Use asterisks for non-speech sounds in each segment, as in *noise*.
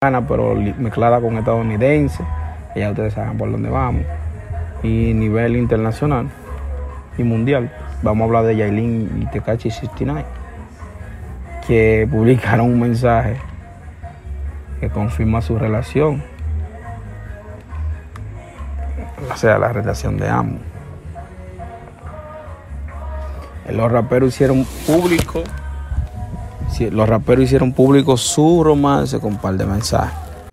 pero mezclada con estadounidense, ya ustedes saben por dónde vamos, y nivel internacional y mundial. Vamos a hablar de Yailin y Tekachi 69, que *laughs* publicaron un mensaje que confirma su relación, o sea, la relación de ambos. Los raperos hicieron público los raperos hicieron público su romance con un par de mensajes.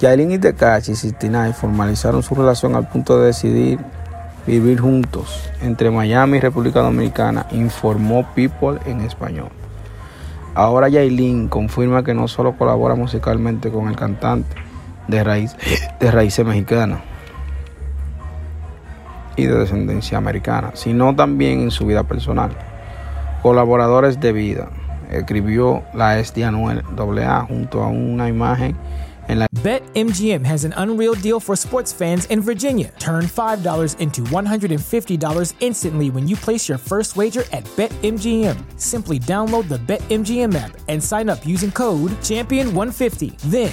Yailin y Tekashi 69 formalizaron su relación al punto de decidir vivir juntos entre Miami y República Dominicana, informó People en español. Ahora Yailin confirma que no solo colabora musicalmente con el cantante de, raíz, de raíces mexicanas y de descendencia americana, sino también en su vida personal. Colaboradores de vida, escribió la SD Anuel AA junto a una imagen BetMGM has an unreal deal for sports fans in Virginia. Turn $5 into $150 instantly when you place your first wager at BetMGM. Simply download the BetMGM app and sign up using code Champion150. Then,